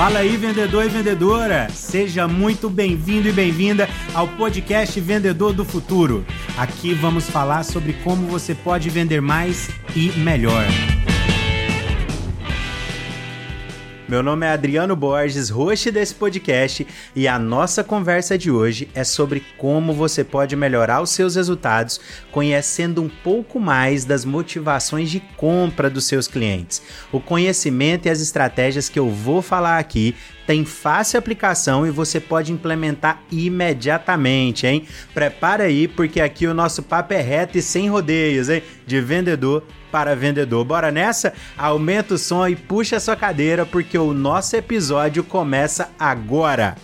Fala aí, vendedor e vendedora! Seja muito bem-vindo e bem-vinda ao podcast Vendedor do Futuro. Aqui vamos falar sobre como você pode vender mais e melhor. Meu nome é Adriano Borges, host desse podcast, e a nossa conversa de hoje é sobre como você pode melhorar os seus resultados conhecendo um pouco mais das motivações de compra dos seus clientes. O conhecimento e as estratégias que eu vou falar aqui tem fácil aplicação e você pode implementar imediatamente, hein? Prepara aí, porque aqui o nosso papo é reto e sem rodeios, hein? De vendedor para vendedor. Bora nessa? Aumenta o som e puxa a sua cadeira, porque o nosso episódio começa agora.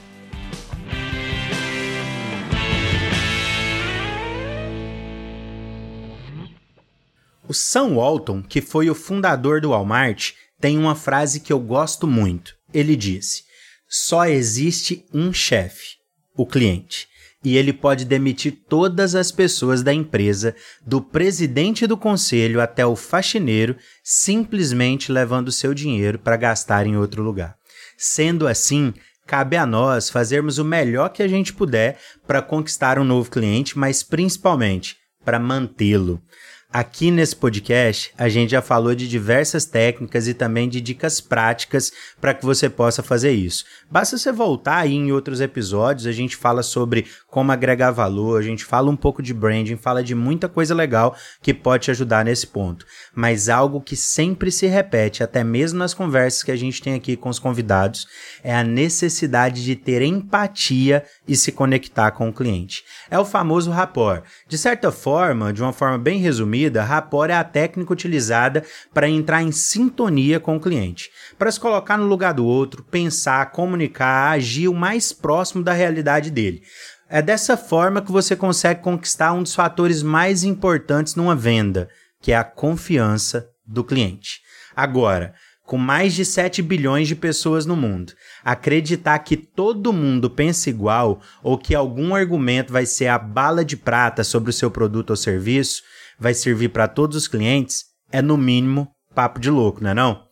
O Sam Walton, que foi o fundador do Walmart, tem uma frase que eu gosto muito. Ele disse: só existe um chefe, o cliente. E ele pode demitir todas as pessoas da empresa, do presidente do conselho até o faxineiro, simplesmente levando seu dinheiro para gastar em outro lugar. Sendo assim, cabe a nós fazermos o melhor que a gente puder para conquistar um novo cliente, mas principalmente para mantê-lo. Aqui nesse podcast, a gente já falou de diversas técnicas e também de dicas práticas para que você possa fazer isso. Basta você voltar aí em outros episódios, a gente fala sobre como agregar valor, a gente fala um pouco de branding, fala de muita coisa legal que pode te ajudar nesse ponto. Mas algo que sempre se repete, até mesmo nas conversas que a gente tem aqui com os convidados, é a necessidade de ter empatia e se conectar com o cliente. É o famoso rapport. De certa forma, de uma forma bem resumida, definida, rapport é a técnica utilizada para entrar em sintonia com o cliente, para se colocar no lugar do outro, pensar, comunicar, agir o mais próximo da realidade dele. É dessa forma que você consegue conquistar um dos fatores mais importantes numa venda, que é a confiança do cliente. Agora, com mais de 7 bilhões de pessoas no mundo, acreditar que todo mundo pensa igual ou que algum argumento vai ser a bala de prata sobre o seu produto ou serviço vai servir para todos os clientes, é no mínimo papo de louco, não é não?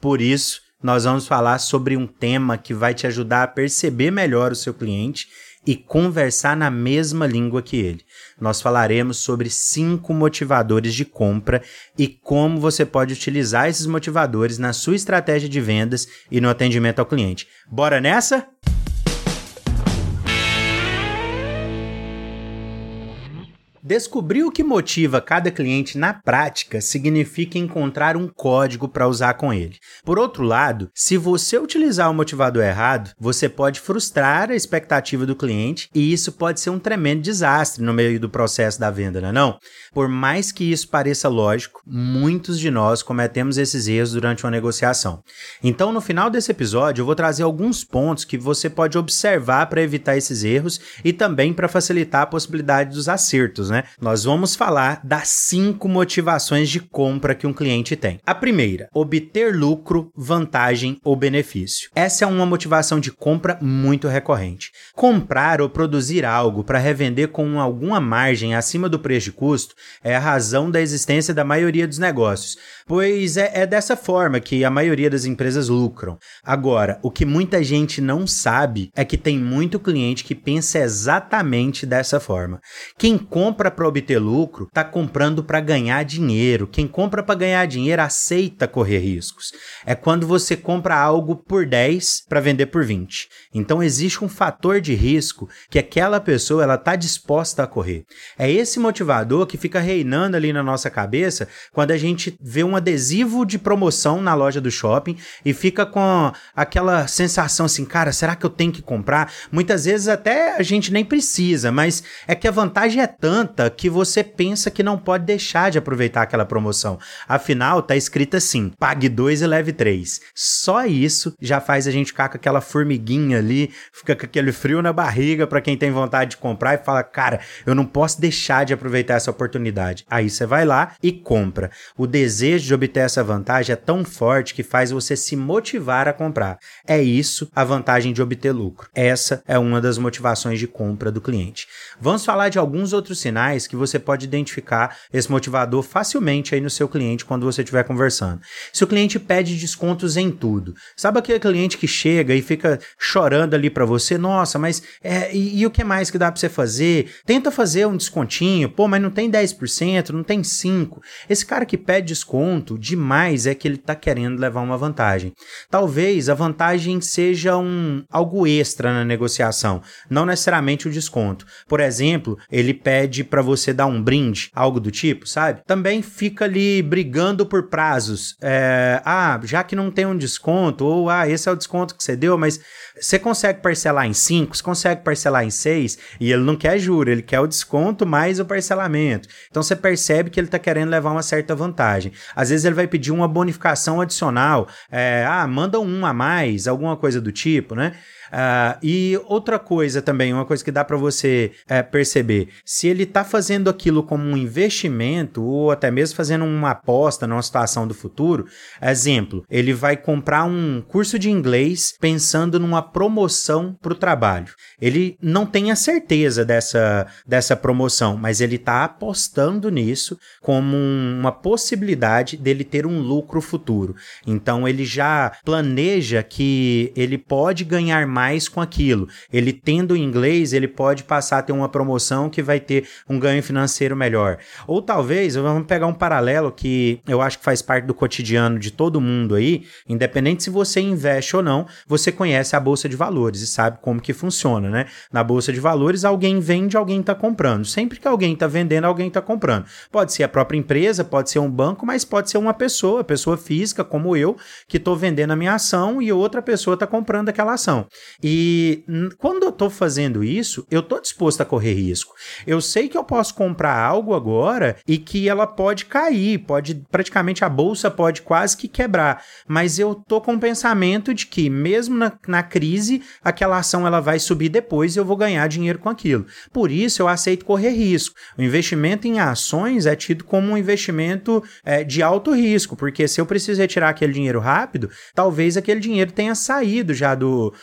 Por isso, nós vamos falar sobre um tema que vai te ajudar a perceber melhor o seu cliente e conversar na mesma língua que ele. Nós falaremos sobre cinco motivadores de compra e como você pode utilizar esses motivadores na sua estratégia de vendas e no atendimento ao cliente. Bora nessa? Descobrir o que motiva cada cliente na prática significa encontrar um código para usar com ele. Por outro lado, se você utilizar o motivador errado, você pode frustrar a expectativa do cliente e isso pode ser um tremendo desastre no meio do processo da venda, não é não? Por mais que isso pareça lógico, muitos de nós cometemos esses erros durante uma negociação. Então, no final desse episódio, eu vou trazer alguns pontos que você pode observar para evitar esses erros e também para facilitar a possibilidade dos acertos, né? Nós vamos falar das cinco motivações de compra que um cliente tem. A primeira, obter lucro, vantagem ou benefício. Essa é uma motivação de compra muito recorrente. Comprar ou produzir algo para revender com alguma margem acima do preço de custo é a razão da existência da maioria dos negócios, pois é, é dessa forma que a maioria das empresas lucram. Agora, o que muita gente não sabe é que tem muito cliente que pensa exatamente dessa forma. Quem compra compra para obter lucro está comprando para ganhar dinheiro. Quem compra para ganhar dinheiro aceita correr riscos. É quando você compra algo por 10 para vender por 20. Então existe um fator de risco que aquela pessoa ela está disposta a correr. É esse motivador que fica reinando ali na nossa cabeça quando a gente vê um adesivo de promoção na loja do shopping e fica com aquela sensação assim, cara, será que eu tenho que comprar? Muitas vezes até a gente nem precisa, mas é que a vantagem é tanta tanta que você pensa que não pode deixar de aproveitar aquela promoção. Afinal, tá escrito assim: pague dois e leve três. Só isso já faz a gente ficar com aquela formiguinha ali, fica com aquele frio na barriga para quem tem vontade de comprar e fala: cara, eu não posso deixar de aproveitar essa oportunidade. Aí você vai lá e compra. O desejo de obter essa vantagem é tão forte que faz você se motivar a comprar. É isso a vantagem de obter lucro. Essa é uma das motivações de compra do cliente. Vamos falar de alguns outros sinais sinais que você pode identificar esse motivador facilmente aí no seu cliente quando você estiver conversando. Se o cliente pede descontos em tudo, sabe aquele cliente que chega e fica chorando ali para você, nossa, mas é, e, e, o que mais que dá para você fazer? Tenta fazer um descontinho, pô, mas não tem 10%, não tem 5%. Esse cara que pede desconto demais é que ele tá querendo levar uma vantagem. Talvez a vantagem seja um algo extra na negociação, não necessariamente o desconto. Por exemplo, ele pede para você dar um brinde, algo do tipo, sabe? Também fica ali brigando por prazos. É, ah, já que não tem um desconto, ou ah, esse é o desconto que você deu, mas você consegue parcelar em 5, você consegue parcelar em 6, e ele não quer juro, ele quer o desconto mais o parcelamento. Então você percebe que ele está querendo levar uma certa vantagem. Às vezes ele vai pedir uma bonificação adicional, é, ah, manda um a mais, alguma coisa do tipo, né? Uh, e outra coisa também, uma coisa que dá para você é, perceber, se ele está fazendo aquilo como um investimento ou até mesmo fazendo uma aposta numa situação do futuro, exemplo, ele vai comprar um curso de inglês pensando numa promoção para o trabalho. Ele não tem a certeza dessa, dessa promoção, mas ele está apostando nisso como uma possibilidade dele ter um lucro futuro. Então ele já planeja que ele pode ganhar mais com aquilo. Ele tendo inglês, ele pode passar a ter uma promoção que vai ter um ganho financeiro melhor. Ou talvez, vamos pegar um paralelo que eu acho que faz parte do cotidiano de todo mundo aí, independente se você investe ou não, você conhece a bolsa de valores e sabe como que funciona, né? Na bolsa de valores, alguém vende, alguém está comprando. Sempre que alguém está vendendo, alguém está comprando. Pode ser a própria empresa, pode ser um banco, mas pode ser uma pessoa, pessoa física como eu, que estou vendendo a minha ação e outra pessoa está comprando aquela ação. E quando eu estou fazendo isso, eu estou disposto a correr risco. Eu sei que eu posso comprar algo agora e que ela pode cair, pode praticamente a bolsa pode quase que quebrar, mas eu tô com o pensamento de que mesmo na, na crise, aquela ação ela vai subir depois e eu vou ganhar dinheiro com aquilo. Por isso eu aceito correr risco. O investimento em ações é tido como um investimento é, de alto risco, porque se eu preciso retirar aquele dinheiro rápido, talvez aquele dinheiro tenha saído já do uh,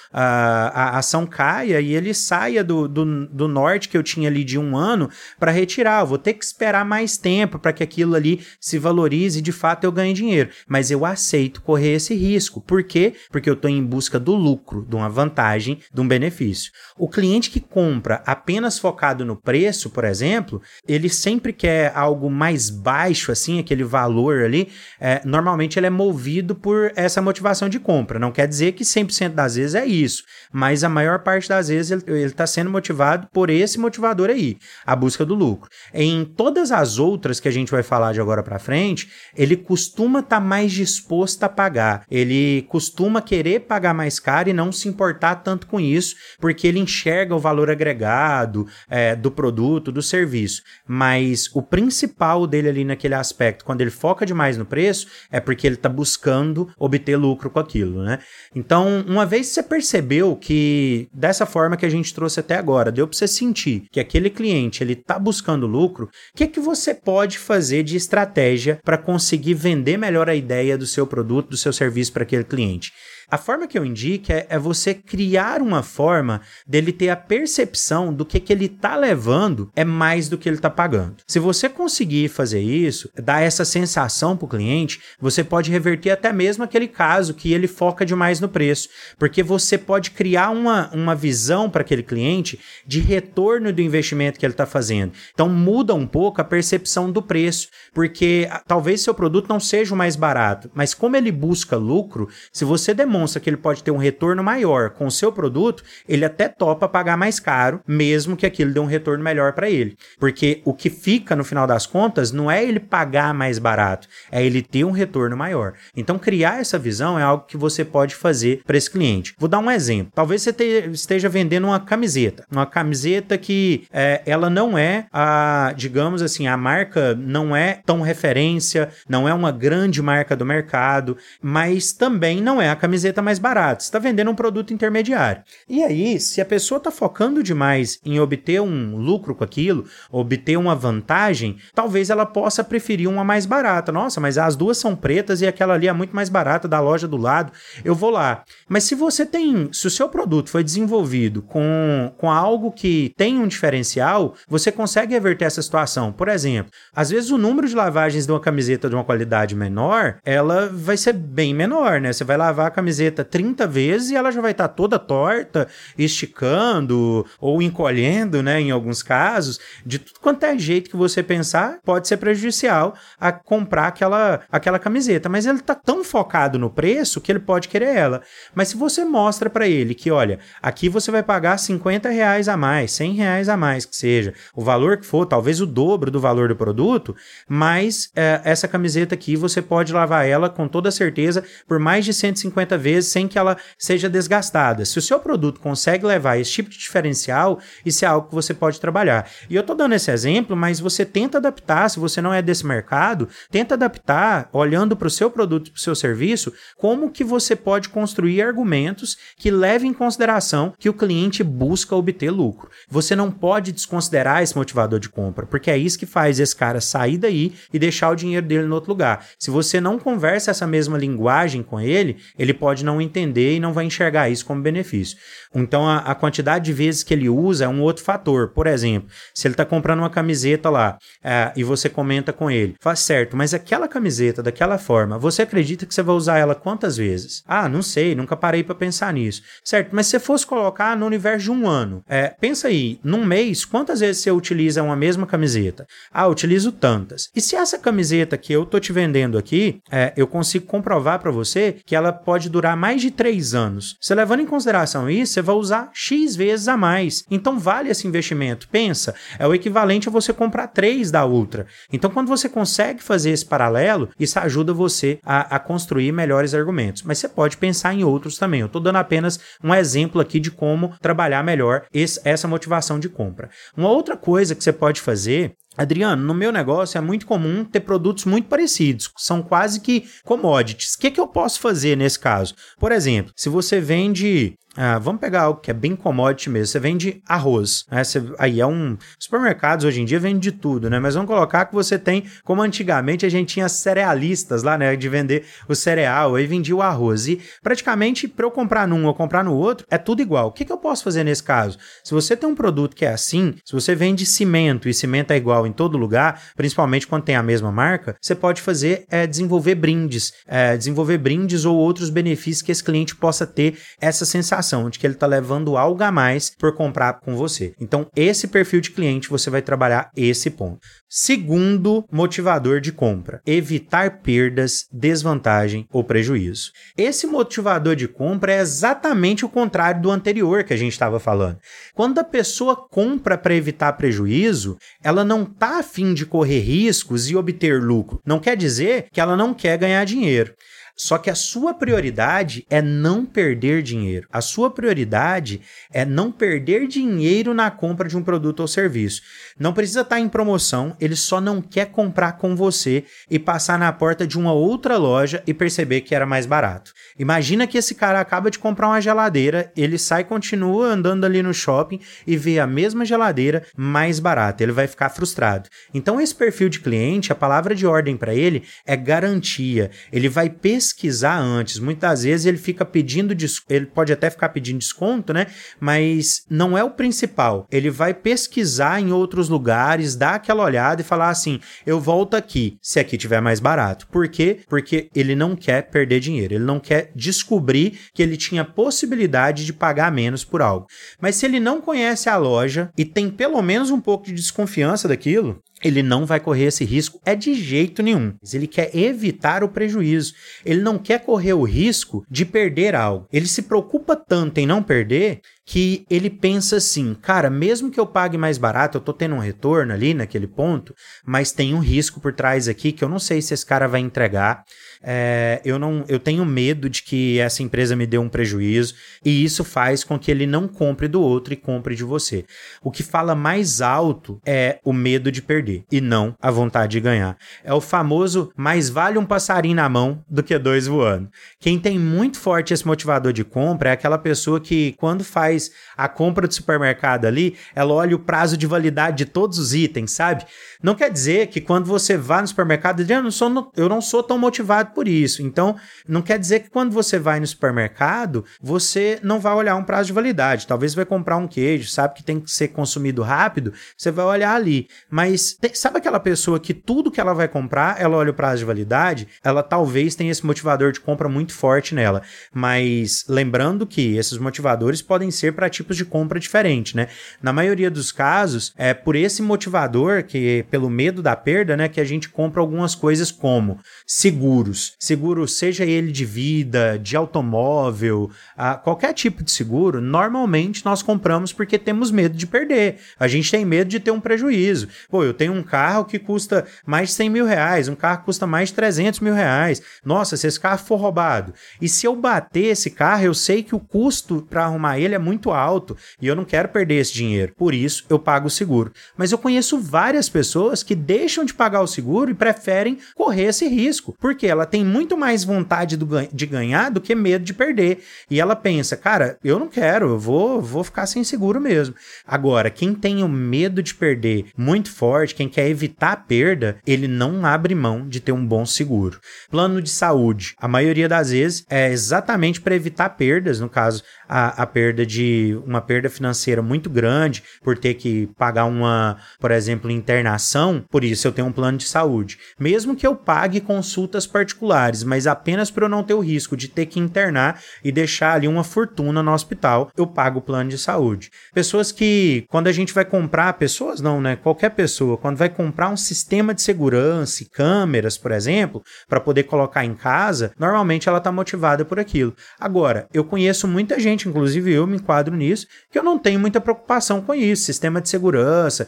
a, ação caia e ele saia do, do, do norte que eu tinha ali de um ano para retirar. Eu vou ter que esperar mais tempo para que aquilo ali se valorize e de fato eu ganhe dinheiro. Mas eu aceito correr esse risco. Por quê? Porque eu estou em busca do lucro, de uma vantagem, de um benefício. O cliente que compra apenas focado no preço, por exemplo, ele sempre quer algo mais baixo, assim, aquele valor ali. É, normalmente ele é movido por essa motivação de compra. Não quer dizer que 100% das vezes é isso mas a maior parte das vezes ele está sendo motivado por esse motivador aí, a busca do lucro. Em todas as outras que a gente vai falar de agora para frente, ele costuma estar tá mais disposto a pagar, ele costuma querer pagar mais caro e não se importar tanto com isso, porque ele enxerga o valor agregado é, do produto, do serviço. Mas o principal dele ali naquele aspecto, quando ele foca demais no preço, é porque ele está buscando obter lucro com aquilo, né? Então, uma vez que você percebeu percebeu que dessa forma que a gente trouxe até agora, deu para você sentir que aquele cliente ele está buscando lucro, o que, que você pode fazer de estratégia para conseguir vender melhor a ideia do seu produto, do seu serviço para aquele cliente? A forma que eu indico é, é, você criar uma forma dele ter a percepção do que, que ele está levando é mais do que ele está pagando. Se você conseguir fazer isso, dar essa sensação para o cliente, você pode reverter até mesmo aquele caso que ele foca demais no preço, porque você pode criar uma, uma visão para aquele cliente de retorno do investimento que ele está fazendo. Então muda um pouco a percepção do preço, porque talvez seu produto não seja o mais barato, mas como ele busca lucro, se você demonstra demonstra que ele pode ter um retorno maior com o seu produto, ele até topa pagar mais caro, mesmo que aquilo dê um retorno melhor para ele. Porque o que fica no final das contas não é ele pagar mais barato, é ele ter um retorno maior. Então, criar essa visão é algo que você pode fazer para esse cliente. Vou dar um exemplo. Talvez você te, esteja vendendo uma camiseta, uma camiseta que é, ela não é a, digamos assim, a marca não é tão referência, não é uma grande marca do mercado, mas também não é a camiseta camiseta mais barata, você está vendendo um produto intermediário. E aí, se a pessoa está focando demais em obter um lucro com aquilo, obter uma vantagem, talvez ela possa preferir uma mais barata. Nossa, mas as duas são pretas e aquela ali é muito mais barata da loja do lado, eu vou lá. Mas se você tem, se o seu produto foi desenvolvido com, com algo que tem um diferencial, você consegue reverter essa situação. Por exemplo, às vezes o número de lavagens de uma camiseta de uma qualidade menor, ela vai ser bem menor, né? Você vai lavar a camiseta 30 vezes e ela já vai estar tá toda torta, esticando ou encolhendo, né? Em alguns casos, de tudo quanto é jeito que você pensar, pode ser prejudicial a comprar aquela, aquela camiseta. Mas ele tá tão focado no preço que ele pode querer ela. Mas se você mostra para ele que, olha, aqui você vai pagar 50 reais a mais, 100 reais a mais, que seja, o valor que for, talvez o dobro do valor do produto, mas é, essa camiseta aqui você pode lavar ela com toda certeza por mais de 150 vezes sem que ela seja desgastada. Se o seu produto consegue levar esse tipo de diferencial, isso é algo que você pode trabalhar. E eu tô dando esse exemplo, mas você tenta adaptar, se você não é desse mercado, tenta adaptar, olhando para o seu produto para o seu serviço, como que você pode construir argumentos que levem em consideração que o cliente busca obter lucro. Você não pode desconsiderar esse motivador de compra, porque é isso que faz esse cara sair daí e deixar o dinheiro dele no outro lugar. Se você não conversa essa mesma linguagem com ele, ele pode não entender e não vai enxergar isso como benefício. Então a, a quantidade de vezes que ele usa é um outro fator. Por exemplo, se ele está comprando uma camiseta lá é, e você comenta com ele, faz certo, mas aquela camiseta daquela forma, você acredita que você vai usar ela quantas vezes? Ah, não sei, nunca parei para pensar nisso. Certo, mas se você fosse colocar no universo de um ano, é, pensa aí, num mês, quantas vezes você utiliza uma mesma camiseta? Ah, utilizo tantas. E se essa camiseta que eu tô te vendendo aqui, é, eu consigo comprovar para você que ela pode durar mais de três anos. Você levando em consideração isso, você vai usar X vezes a mais. Então vale esse investimento. Pensa, é o equivalente a você comprar três da Ultra. Então quando você consegue fazer esse paralelo, isso ajuda você a, a construir melhores argumentos. Mas você pode pensar em outros também. Eu estou dando apenas um exemplo aqui de como trabalhar melhor esse, essa motivação de compra. Uma outra coisa que você pode fazer Adriano, no meu negócio é muito comum ter produtos muito parecidos, são quase que commodities. O que, que eu posso fazer nesse caso? Por exemplo, se você vende ah, vamos pegar algo que é bem commodity mesmo. Você vende arroz. Né? Você, aí é um. Supermercados hoje em dia vende de tudo, né? Mas vamos colocar que você tem, como antigamente a gente tinha cerealistas lá, né? De vender o cereal, aí vendia o arroz. E praticamente para eu comprar num ou comprar no outro, é tudo igual. O que, que eu posso fazer nesse caso? Se você tem um produto que é assim, se você vende cimento e cimento é igual em todo lugar, principalmente quando tem a mesma marca, você pode fazer é desenvolver brindes, é, desenvolver brindes ou outros benefícios que esse cliente possa ter essa sensação sensação de que ele está levando algo a mais por comprar com você. Então, esse perfil de cliente você vai trabalhar esse ponto. Segundo motivador de compra: evitar perdas, desvantagem ou prejuízo. Esse motivador de compra é exatamente o contrário do anterior que a gente estava falando. Quando a pessoa compra para evitar prejuízo, ela não está afim de correr riscos e obter lucro. Não quer dizer que ela não quer ganhar dinheiro. Só que a sua prioridade é não perder dinheiro. A sua prioridade é não perder dinheiro na compra de um produto ou serviço. Não precisa estar em promoção, ele só não quer comprar com você e passar na porta de uma outra loja e perceber que era mais barato. Imagina que esse cara acaba de comprar uma geladeira, ele sai continua andando ali no shopping e vê a mesma geladeira mais barata. Ele vai ficar frustrado. Então esse perfil de cliente, a palavra de ordem para ele é garantia. Ele vai pesquisar antes. Muitas vezes ele fica pedindo, ele pode até ficar pedindo desconto, né? Mas não é o principal. Ele vai pesquisar em outros lugares, dar aquela olhada e falar assim: eu volto aqui, se aqui tiver mais barato. Por quê? Porque ele não quer perder dinheiro, ele não quer descobrir que ele tinha possibilidade de pagar menos por algo. Mas se ele não conhece a loja e tem pelo menos um pouco de desconfiança daquilo, ele não vai correr esse risco é de jeito nenhum. Ele quer evitar o prejuízo. Ele não quer correr o risco de perder algo. Ele se preocupa tanto em não perder que ele pensa assim, cara, mesmo que eu pague mais barato, eu tô tendo um retorno ali naquele ponto, mas tem um risco por trás aqui que eu não sei se esse cara vai entregar. É, eu não, eu tenho medo de que essa empresa me dê um prejuízo e isso faz com que ele não compre do outro e compre de você. O que fala mais alto é o medo de perder e não a vontade de ganhar. É o famoso mais vale um passarinho na mão do que dois voando. Quem tem muito forte esse motivador de compra é aquela pessoa que quando faz a compra do supermercado ali, ela olha o prazo de validade de todos os itens, sabe? Não quer dizer que quando você vá no supermercado, eu não sou, eu não sou tão motivado por isso. Então, não quer dizer que quando você vai no supermercado, você não vai olhar um prazo de validade. Talvez vai comprar um queijo, sabe que tem que ser consumido rápido, você vai olhar ali. Mas tem, sabe aquela pessoa que tudo que ela vai comprar, ela olha o prazo de validade? Ela talvez tenha esse motivador de compra muito forte nela. Mas lembrando que esses motivadores podem ser para tipos de compra diferentes, né? Na maioria dos casos, é por esse motivador que pelo medo da perda, né, que a gente compra algumas coisas como seguros. Seguro, seja ele de vida, de automóvel, a, qualquer tipo de seguro, normalmente nós compramos porque temos medo de perder. A gente tem medo de ter um prejuízo. Pô, eu tenho um carro que custa mais de 100 mil reais, um carro que custa mais de 300 mil reais. Nossa, se esse carro for roubado. E se eu bater esse carro, eu sei que o custo para arrumar ele é muito alto e eu não quero perder esse dinheiro. Por isso, eu pago o seguro. Mas eu conheço várias pessoas que deixam de pagar o seguro e preferem correr esse risco, porque ela tem muito mais vontade do, de ganhar do que medo de perder. E ela pensa, cara, eu não quero, eu vou, vou ficar sem seguro mesmo. Agora, quem tem o medo de perder muito forte, quem quer evitar a perda, ele não abre mão de ter um bom seguro. Plano de saúde, a maioria das vezes é exatamente para evitar perdas, no caso, a, a perda de uma perda financeira muito grande por ter que pagar uma, por exemplo, internação por isso eu tenho um plano de saúde. Mesmo que eu pague consultas particulares, mas apenas para eu não ter o risco de ter que internar e deixar ali uma fortuna no hospital, eu pago o plano de saúde. Pessoas que, quando a gente vai comprar, pessoas não, né? Qualquer pessoa, quando vai comprar um sistema de segurança câmeras, por exemplo, para poder colocar em casa, normalmente ela está motivada por aquilo. Agora, eu conheço muita gente, inclusive eu me enquadro nisso, que eu não tenho muita preocupação com isso. Sistema de segurança,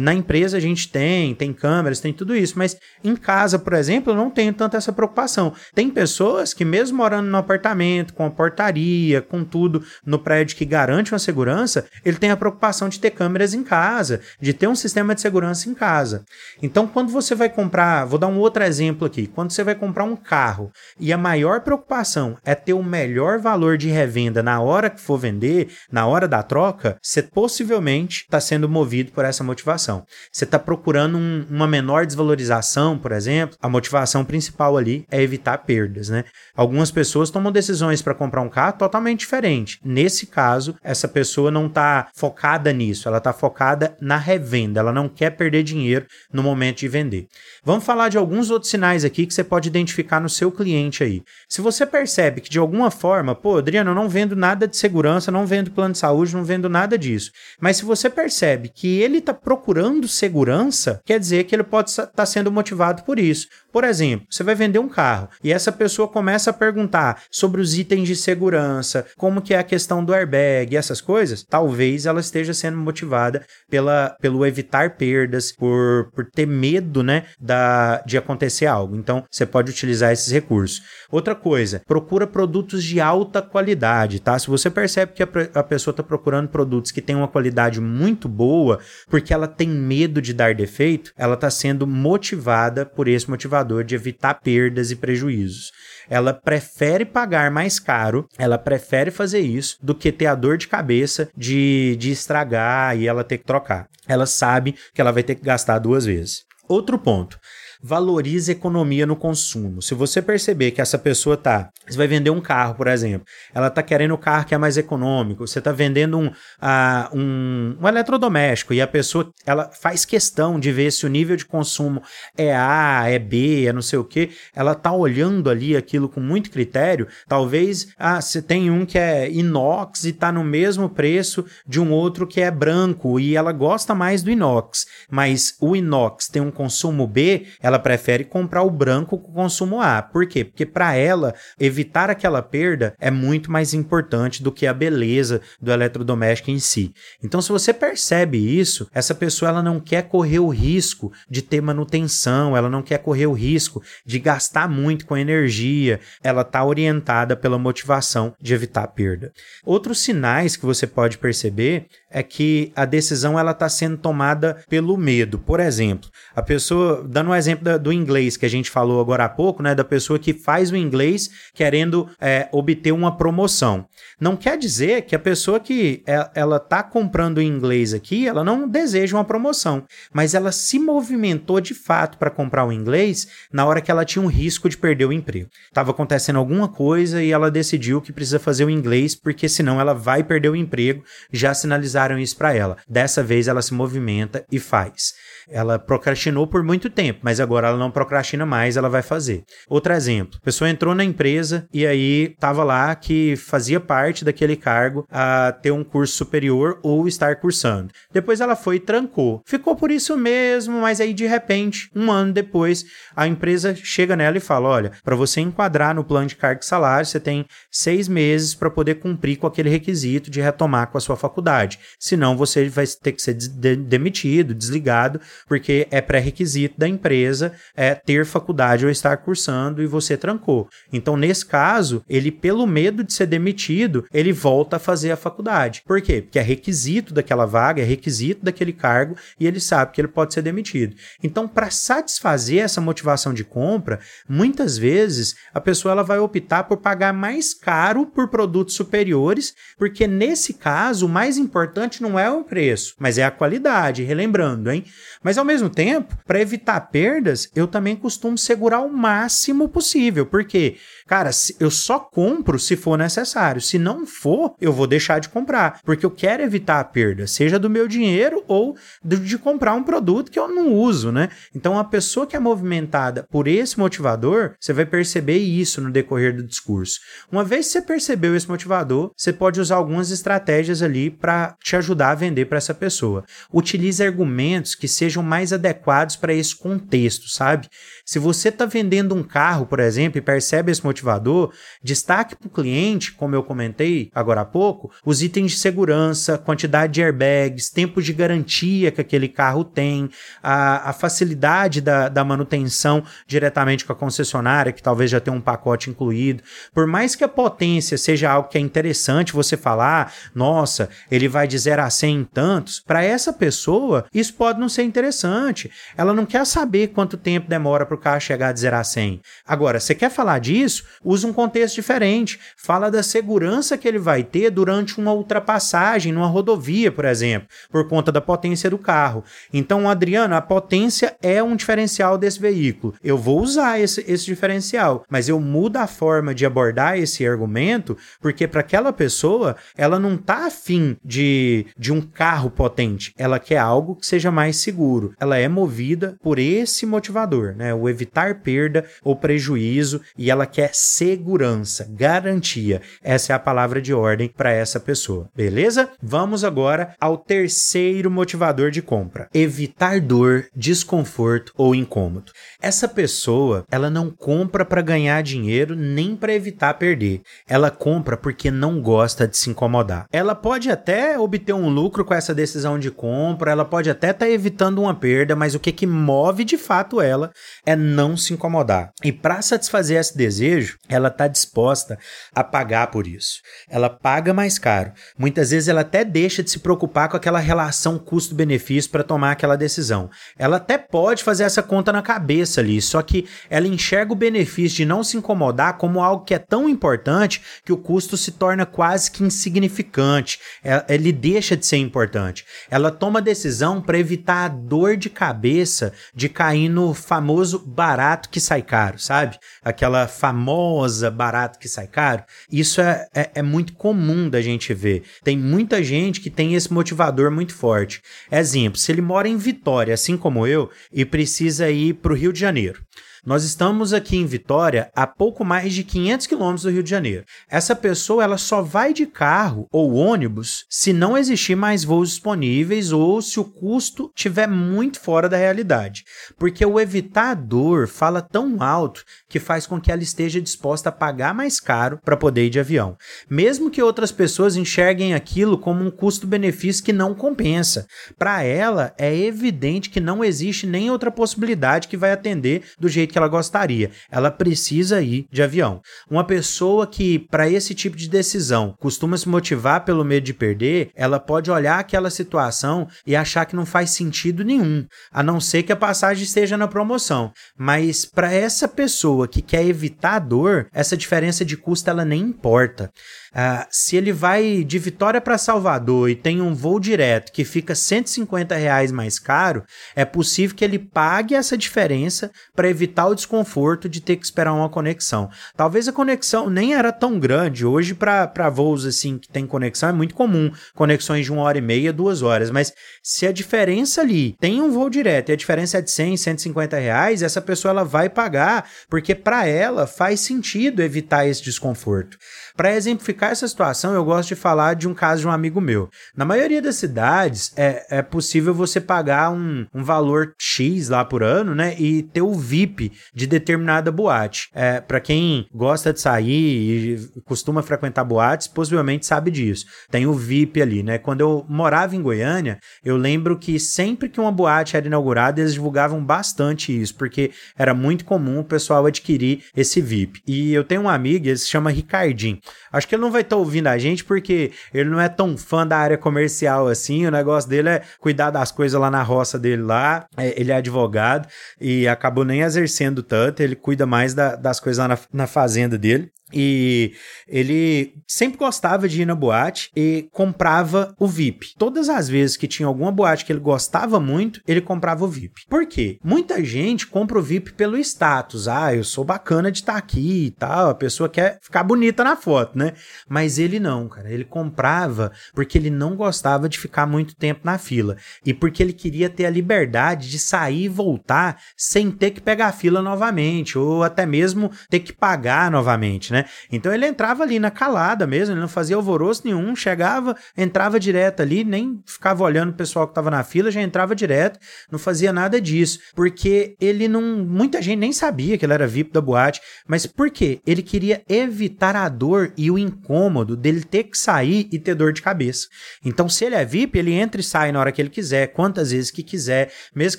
na empresa a gente tem tem, tem câmeras, tem tudo isso, mas em casa, por exemplo, eu não tenho tanta essa preocupação. Tem pessoas que, mesmo morando no apartamento, com a portaria, com tudo no prédio que garante uma segurança, ele tem a preocupação de ter câmeras em casa, de ter um sistema de segurança em casa. Então, quando você vai comprar, vou dar um outro exemplo aqui, quando você vai comprar um carro e a maior preocupação é ter o melhor valor de revenda na hora que for vender, na hora da troca, você possivelmente está sendo movido por essa motivação. Você está procurando procurando um, uma menor desvalorização, por exemplo, a motivação principal ali é evitar perdas, né? Algumas pessoas tomam decisões para comprar um carro totalmente diferente. Nesse caso, essa pessoa não está focada nisso, ela está focada na revenda, ela não quer perder dinheiro no momento de vender. Vamos falar de alguns outros sinais aqui que você pode identificar no seu cliente aí. Se você percebe que de alguma forma, pô, Adriano, eu não vendo nada de segurança, não vendo plano de saúde, não vendo nada disso. Mas se você percebe que ele está procurando segurança, quer dizer que ele pode estar tá sendo motivado por isso. Por exemplo, você vai vender um carro e essa pessoa começa a perguntar sobre os itens de segurança, como que é a questão do airbag, essas coisas. Talvez ela esteja sendo motivada pela, pelo evitar perdas, por, por ter medo, né, da, de acontecer algo. Então, você pode utilizar esses recursos. Outra coisa, procura produtos de alta qualidade, tá? Se você percebe que a, a pessoa está procurando produtos que têm uma qualidade muito boa, porque ela tem medo de dar defeito, ela está sendo motivada por esse motivador de evitar perdas e prejuízos. Ela prefere pagar mais caro, ela prefere fazer isso do que ter a dor de cabeça de, de estragar e ela ter que trocar. Ela sabe que ela vai ter que gastar duas vezes. Outro ponto valorize economia no consumo. Se você perceber que essa pessoa tá, você vai vender um carro, por exemplo, ela tá querendo o carro que é mais econômico, você tá vendendo um, uh, um, um eletrodoméstico e a pessoa ela faz questão de ver se o nível de consumo é A, é B, é não sei o que, ela tá olhando ali aquilo com muito critério, talvez ah, você tem um que é inox e tá no mesmo preço de um outro que é branco e ela gosta mais do inox, mas o inox tem um consumo B, ela ela prefere comprar o branco com consumo A. Por quê? Porque para ela, evitar aquela perda é muito mais importante do que a beleza do eletrodoméstico em si. Então, se você percebe isso, essa pessoa ela não quer correr o risco de ter manutenção, ela não quer correr o risco de gastar muito com energia, ela está orientada pela motivação de evitar perda. Outros sinais que você pode perceber é que a decisão ela está sendo tomada pelo medo. Por exemplo, a pessoa, dando um exemplo da, do inglês que a gente falou agora há pouco, né, da pessoa que faz o inglês querendo é, obter uma promoção. Não quer dizer que a pessoa que é, ela está comprando o inglês aqui, ela não deseja uma promoção, mas ela se movimentou de fato para comprar o inglês na hora que ela tinha um risco de perder o emprego. Estava acontecendo alguma coisa e ela decidiu que precisa fazer o inglês porque senão ela vai perder o emprego. Já sinalizaram isso para ela. Dessa vez ela se movimenta e faz. Ela procrastinou por muito tempo, mas agora ela não procrastina mais, ela vai fazer. Outro exemplo: a pessoa entrou na empresa e aí estava lá que fazia parte daquele cargo a ter um curso superior ou estar cursando. Depois ela foi e trancou. Ficou por isso mesmo, mas aí de repente, um ano depois, a empresa chega nela e fala: olha, para você enquadrar no plano de cargo e salário, você tem seis meses para poder cumprir com aquele requisito de retomar com a sua faculdade. Senão você vai ter que ser demitido, desligado porque é pré-requisito da empresa é ter faculdade ou estar cursando e você trancou. Então, nesse caso, ele, pelo medo de ser demitido, ele volta a fazer a faculdade. Por quê? Porque é requisito daquela vaga, é requisito daquele cargo e ele sabe que ele pode ser demitido. Então, para satisfazer essa motivação de compra, muitas vezes a pessoa ela vai optar por pagar mais caro por produtos superiores, porque nesse caso o mais importante não é o preço, mas é a qualidade. Relembrando, hein? Mas ao mesmo tempo, para evitar perdas, eu também costumo segurar o máximo possível, porque Cara, eu só compro se for necessário. Se não for, eu vou deixar de comprar, porque eu quero evitar a perda, seja do meu dinheiro ou de comprar um produto que eu não uso, né? Então, a pessoa que é movimentada por esse motivador, você vai perceber isso no decorrer do discurso. Uma vez que você percebeu esse motivador, você pode usar algumas estratégias ali para te ajudar a vender para essa pessoa. Utilize argumentos que sejam mais adequados para esse contexto, sabe? Se você está vendendo um carro, por exemplo, e percebe esse motivador, destaque para o cliente, como eu comentei agora há pouco, os itens de segurança, quantidade de airbags, tempo de garantia que aquele carro tem, a, a facilidade da, da manutenção diretamente com a concessionária, que talvez já tenha um pacote incluído. Por mais que a potência seja algo que é interessante você falar, nossa, ele vai de 0 a 100 em tantos, para essa pessoa isso pode não ser interessante. Ela não quer saber quanto tempo demora para o carro chegar de 0 a 100. Agora, você quer falar disso? Usa um contexto diferente. Fala da segurança que ele vai ter durante uma ultrapassagem numa rodovia, por exemplo, por conta da potência do carro. Então, Adriano, a potência é um diferencial desse veículo. Eu vou usar esse, esse diferencial, mas eu mudo a forma de abordar esse argumento, porque para aquela pessoa, ela não está afim de, de um carro potente. Ela quer algo que seja mais seguro. Ela é movida por esse motivador, né? o evitar perda ou prejuízo e ela quer segurança, garantia. Essa é a palavra de ordem para essa pessoa, beleza? Vamos agora ao terceiro motivador de compra: evitar dor, desconforto ou incômodo. Essa pessoa, ela não compra para ganhar dinheiro nem para evitar perder. Ela compra porque não gosta de se incomodar. Ela pode até obter um lucro com essa decisão de compra, ela pode até estar tá evitando uma perda, mas o que que move de fato ela é não se incomodar. E para satisfazer esse desejo, ela está disposta a pagar por isso. Ela paga mais caro. Muitas vezes ela até deixa de se preocupar com aquela relação custo-benefício para tomar aquela decisão. Ela até pode fazer essa conta na cabeça ali, só que ela enxerga o benefício de não se incomodar como algo que é tão importante que o custo se torna quase que insignificante. É, ele deixa de ser importante. Ela toma decisão para evitar a dor de cabeça de cair no famoso famoso barato que sai caro, sabe? Aquela famosa barato que sai caro. Isso é, é, é muito comum da gente ver. Tem muita gente que tem esse motivador muito forte. Exemplo, se ele mora em Vitória, assim como eu, e precisa ir para o Rio de Janeiro. Nós estamos aqui em Vitória a pouco mais de 500 quilômetros do Rio de Janeiro. Essa pessoa ela só vai de carro ou ônibus se não existir mais voos disponíveis ou se o custo estiver muito fora da realidade. Porque o evitar dor fala tão alto que faz com que ela esteja disposta a pagar mais caro para poder ir de avião. Mesmo que outras pessoas enxerguem aquilo como um custo-benefício que não compensa. Para ela, é evidente que não existe nem outra possibilidade que vai atender do jeito que ela gostaria. Ela precisa ir de avião. Uma pessoa que, para esse tipo de decisão, costuma se motivar pelo medo de perder, ela pode olhar aquela situação e achar que não faz sentido nenhum, a não ser que a passagem esteja na promoção. Mas para essa pessoa que quer evitar a dor, essa diferença de custo ela nem importa. Uh, se ele vai de Vitória para Salvador e tem um voo direto que fica 150 reais mais caro, é possível que ele pague essa diferença para evitar o desconforto de ter que esperar uma conexão. Talvez a conexão nem era tão grande. Hoje, para voos assim que tem conexão, é muito comum conexões de uma hora e meia, duas horas. Mas se a diferença ali tem um voo direto e a diferença é de 100, 150 reais, essa pessoa ela vai pagar, porque para ela faz sentido evitar esse desconforto. Para exemplificar essa situação, eu gosto de falar de um caso de um amigo meu. Na maioria das cidades, é, é possível você pagar um, um valor X lá por ano, né? E ter o VIP de determinada boate. É, para quem gosta de sair e costuma frequentar boates, possivelmente sabe disso. Tem o VIP ali, né? Quando eu morava em Goiânia, eu lembro que sempre que uma boate era inaugurada, eles divulgavam bastante isso, porque era muito comum o pessoal adquirir esse VIP. E eu tenho um amigo, ele se chama Ricardinho. Acho que ele não vai estar tá ouvindo a gente porque ele não é tão fã da área comercial assim. O negócio dele é cuidar das coisas lá na roça dele lá. É, ele é advogado e acabou nem exercendo tanto. Ele cuida mais da, das coisas lá na, na fazenda dele. E ele sempre gostava de ir na boate e comprava o VIP. Todas as vezes que tinha alguma boate que ele gostava muito, ele comprava o VIP. Por quê? Muita gente compra o VIP pelo status. Ah, eu sou bacana de estar aqui e tal. A pessoa quer ficar bonita na foto, né? Mas ele não, cara. Ele comprava porque ele não gostava de ficar muito tempo na fila. E porque ele queria ter a liberdade de sair e voltar sem ter que pegar a fila novamente. Ou até mesmo ter que pagar novamente, né? Então ele entrava ali na calada mesmo, ele não fazia alvoroço nenhum, chegava, entrava direto ali, nem ficava olhando o pessoal que estava na fila, já entrava direto, não fazia nada disso, porque ele não, muita gente nem sabia que ele era VIP da boate, mas por quê? Ele queria evitar a dor e o incômodo dele ter que sair e ter dor de cabeça. Então se ele é VIP, ele entra e sai na hora que ele quiser, quantas vezes que quiser, mesmo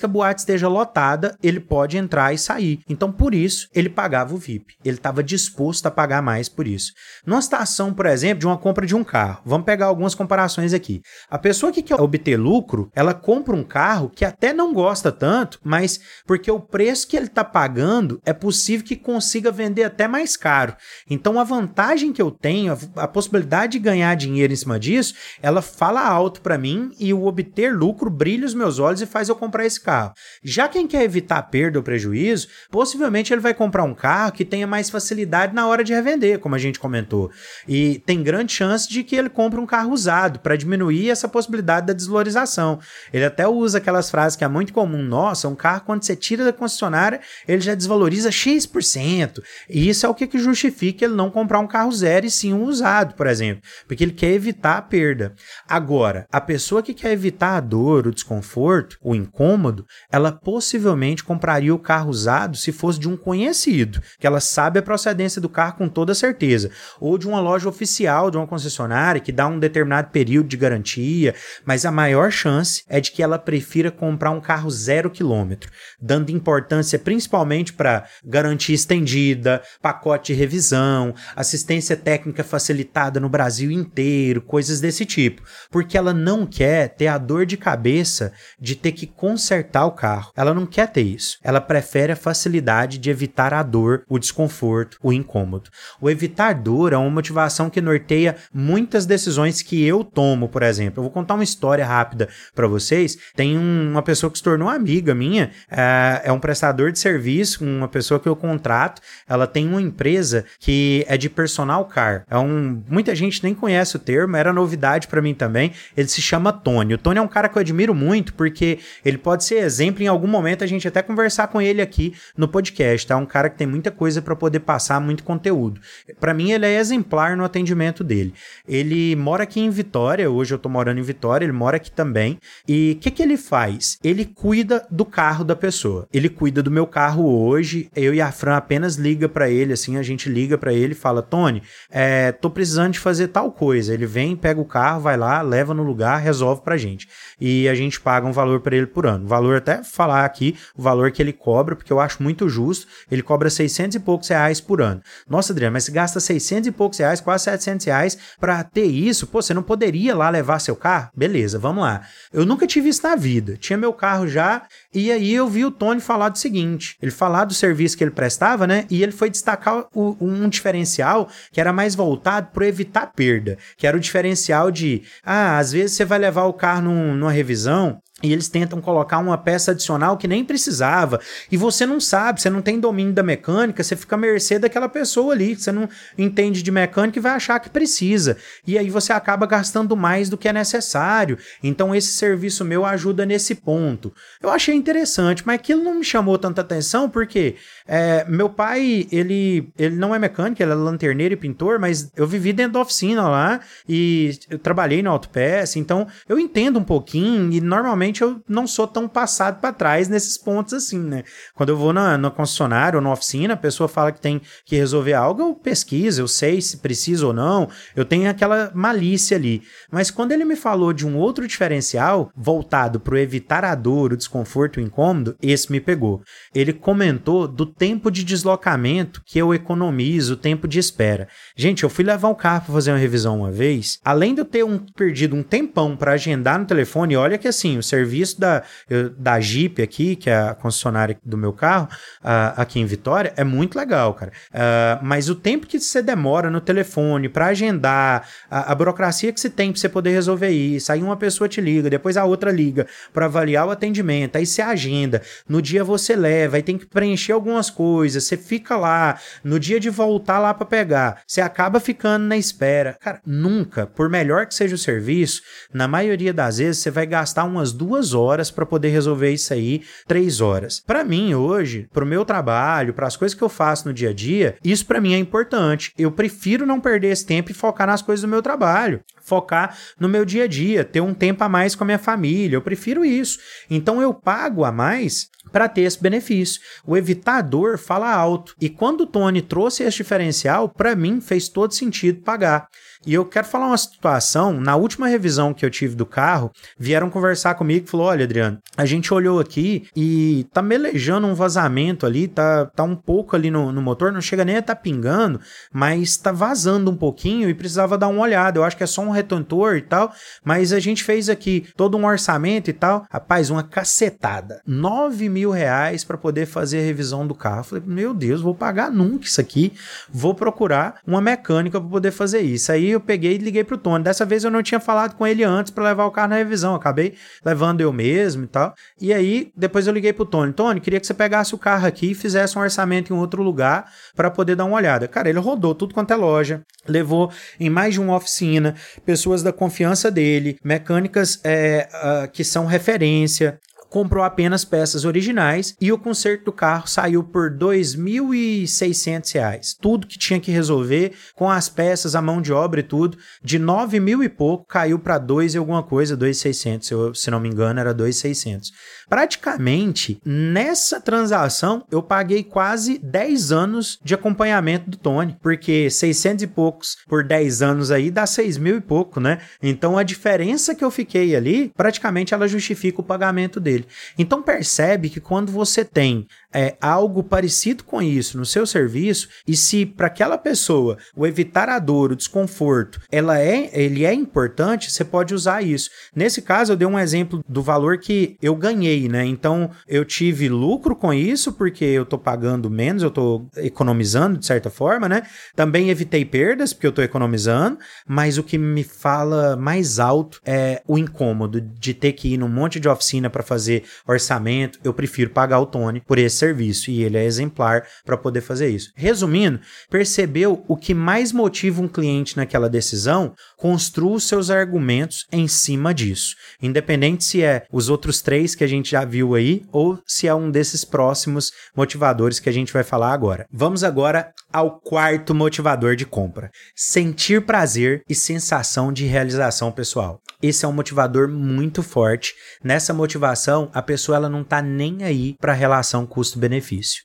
que a boate esteja lotada, ele pode entrar e sair. Então por isso ele pagava o VIP. Ele estava disposto a pagar pagar mais por isso. Numa situação, por exemplo, de uma compra de um carro, vamos pegar algumas comparações aqui. A pessoa que quer obter lucro, ela compra um carro que até não gosta tanto, mas porque o preço que ele está pagando é possível que consiga vender até mais caro. Então a vantagem que eu tenho, a, possibilidade de ganhar dinheiro em cima disso, ela fala alto para mim e o obter lucro brilha os meus olhos e faz eu comprar esse carro. Já quem quer evitar perda ou prejuízo, possivelmente ele vai comprar um carro que tenha mais facilidade na hora de revender, como a gente comentou. E tem grande chance de que ele compre um carro usado para diminuir essa possibilidade da desvalorização. Ele até usa aquelas frases que é muito comum: nossa, um carro, quando você tira da concessionária, ele já desvaloriza X%. E isso é o que, que justifica ele não comprar um carro zero e sim um usado, por exemplo, porque ele quer evitar a perda. Agora, a pessoa que quer evitar a dor, o desconforto, o incômodo, ela possivelmente compraria o carro usado se fosse de um conhecido, que ela sabe a procedência do carro com toda certeza. Ou de uma loja oficial, de uma concessionária, que dá um determinado período de garantia, mas a maior chance é de que ela prefira comprar um carro zero quilômetro, dando importância principalmente para garantia estendida, pacote de revisão, assistência técnica facilitada no Brasil inteiro, coisas desse tipo, porque ela não quer ter a dor de cabeça de ter que consertar o carro. Ela não quer ter isso. Ela prefere a facilidade de evitar a dor, o desconforto, o incômodo. O evitar dor é uma motivação que norteia muitas decisões que eu tomo, por exemplo. Eu vou contar uma história rápida para vocês. Tem um, uma pessoa que se tornou amiga minha, é, é um prestador de serviço, uma pessoa que eu contrato. Ela tem uma empresa que é de personal car. É um, muita gente nem conhece o termo, era novidade para mim também. Ele se chama Tony. O Tony é um cara que eu admiro muito porque ele pode ser exemplo em algum momento a gente até conversar com ele aqui no podcast, tá? Um cara que tem muita coisa para poder passar, muito conteúdo. Para mim ele é exemplar no atendimento dele. Ele mora aqui em Vitória, hoje eu tô morando em Vitória, ele mora aqui também. E o que que ele faz? Ele cuida do carro da pessoa. Ele cuida do meu carro hoje. Eu e a Fran apenas liga para ele, assim, a gente liga para ele e fala: Tony, é, tô precisando de fazer tal coisa. Ele vem, pega o carro, vai lá, leva no lugar, resolve pra gente. E a gente paga um valor para ele por ano. Valor, até falar aqui, o valor que ele cobra, porque eu acho muito justo. Ele cobra 600 e poucos reais por ano. Nossa, Adriano, mas gasta 600 e poucos reais, quase 700 reais pra ter isso? Pô, você não poderia lá levar seu carro? Beleza, vamos lá. Eu nunca tive isso na vida. Tinha meu carro já, e aí eu vi o Tony falar do seguinte: ele falar do serviço que ele prestava, né? E ele foi destacar o, um diferencial que era mais voltado para evitar perda, que era o diferencial de, ah, às vezes você vai levar o carro num, numa revisão e eles tentam colocar uma peça adicional que nem precisava. E você não sabe, você não tem domínio da mecânica, você fica à mercê daquela pessoa ali, você não entende de mecânica e vai achar que precisa. E aí você acaba gastando mais do que é necessário. Então esse serviço meu ajuda nesse ponto. Eu achei interessante, mas aquilo não me chamou tanta atenção porque é, meu pai, ele, ele não é mecânico, ele é lanterneiro e pintor, mas eu vivi dentro da oficina lá e eu trabalhei no autopass, então eu entendo um pouquinho e normalmente eu não sou tão passado para trás nesses pontos assim, né? Quando eu vou na, na concessionária ou na oficina, a pessoa fala que tem que resolver algo, eu pesquiso, eu sei se precisa ou não, eu tenho aquela malícia ali. Mas quando ele me falou de um outro diferencial voltado para evitar a dor, o desconforto, o incômodo, esse me pegou. Ele comentou do tempo de deslocamento que eu economizo, o tempo de espera. Gente, eu fui levar o carro para fazer uma revisão uma vez, além de eu ter um, perdido um tempão para agendar no telefone, olha que assim, o serviço da, da Jeep aqui, que é a concessionária do meu carro, uh, aqui em Vitória, é muito legal, cara. Uh, mas o tempo que você demora no telefone para agendar, a, a, burocracia que você tem para você poder resolver isso, aí uma pessoa te liga, depois a outra liga para avaliar o atendimento, aí você agenda, no dia você leva, aí tem que preencher algumas coisas, você fica lá, no dia de voltar lá para pegar, você acaba ficando na espera. Cara, nunca, por melhor que seja o serviço, na maioria das vezes você vai gastar umas duas horas para poder resolver isso aí, três horas. Para mim hoje, pro meu trabalho, para as coisas que eu faço no dia a dia, isso para mim é importante. Eu prefiro não perder esse tempo e focar nas coisas do meu trabalho, focar no meu dia a dia, ter um tempo a mais com a minha família. Eu prefiro isso. Então eu pago a mais para ter esse benefício. O evitador fala alto. E quando o Tony trouxe esse diferencial, para mim fez todo sentido pagar. E eu quero falar uma situação, na última revisão que eu tive do carro, vieram conversar comigo e falou: "Olha, Adriano, a gente olhou aqui e tá melejando um vazamento ali, tá, tá um pouco ali no, no motor, não chega nem a tá pingando, mas tá vazando um pouquinho e precisava dar uma olhada. Eu acho que é só um retentor e tal, mas a gente fez aqui todo um orçamento e tal. Rapaz, uma cacetada. 9 mil reais para poder fazer a revisão do carro. Falei, meu Deus, vou pagar nunca isso aqui. Vou procurar uma mecânica para poder fazer isso. Aí eu peguei e liguei pro Tony. Dessa vez eu não tinha falado com ele antes para levar o carro na revisão. acabei levando eu mesmo e tal. E aí, depois eu liguei pro Tony. Tony, queria que você pegasse o carro aqui e fizesse um orçamento em outro lugar para poder dar uma olhada. Cara, ele rodou tudo quanto é loja, levou em mais de uma oficina, pessoas da confiança dele, mecânicas é, uh, que são referência, comprou apenas peças originais e o conserto do carro saiu por R$ 2.600. Tudo que tinha que resolver com as peças, a mão de obra e tudo, de 9 mil e pouco caiu para 2 e alguma coisa, 2.600, se, se não me engano era 2.600. Praticamente, nessa transação, eu paguei quase 10 anos de acompanhamento do Tony, porque 600 e poucos por 10 anos aí dá 6 mil e pouco, né? Então a diferença que eu fiquei ali, praticamente ela justifica o pagamento dele. Dele. Então percebe que quando você tem é, algo parecido com isso no seu serviço, e se para aquela pessoa o evitar a dor, o desconforto, ela é, ele é importante, você pode usar isso. Nesse caso, eu dei um exemplo do valor que eu ganhei, né? Então eu tive lucro com isso, porque eu tô pagando menos, eu tô economizando de certa forma, né? Também evitei perdas, porque eu tô economizando, mas o que me fala mais alto é o incômodo de ter que ir num monte de oficina para fazer orçamento. Eu prefiro pagar o Tony por esse serviço e ele é exemplar para poder fazer isso. Resumindo, percebeu o que mais motiva um cliente naquela decisão? Construa os seus argumentos em cima disso. Independente se é os outros três que a gente já viu aí ou se é um desses próximos motivadores que a gente vai falar agora. Vamos agora ao quarto motivador de compra: sentir prazer e sensação de realização pessoal. Esse é um motivador muito forte. Nessa motivação, a pessoa ela não está nem aí para a relação custo-benefício.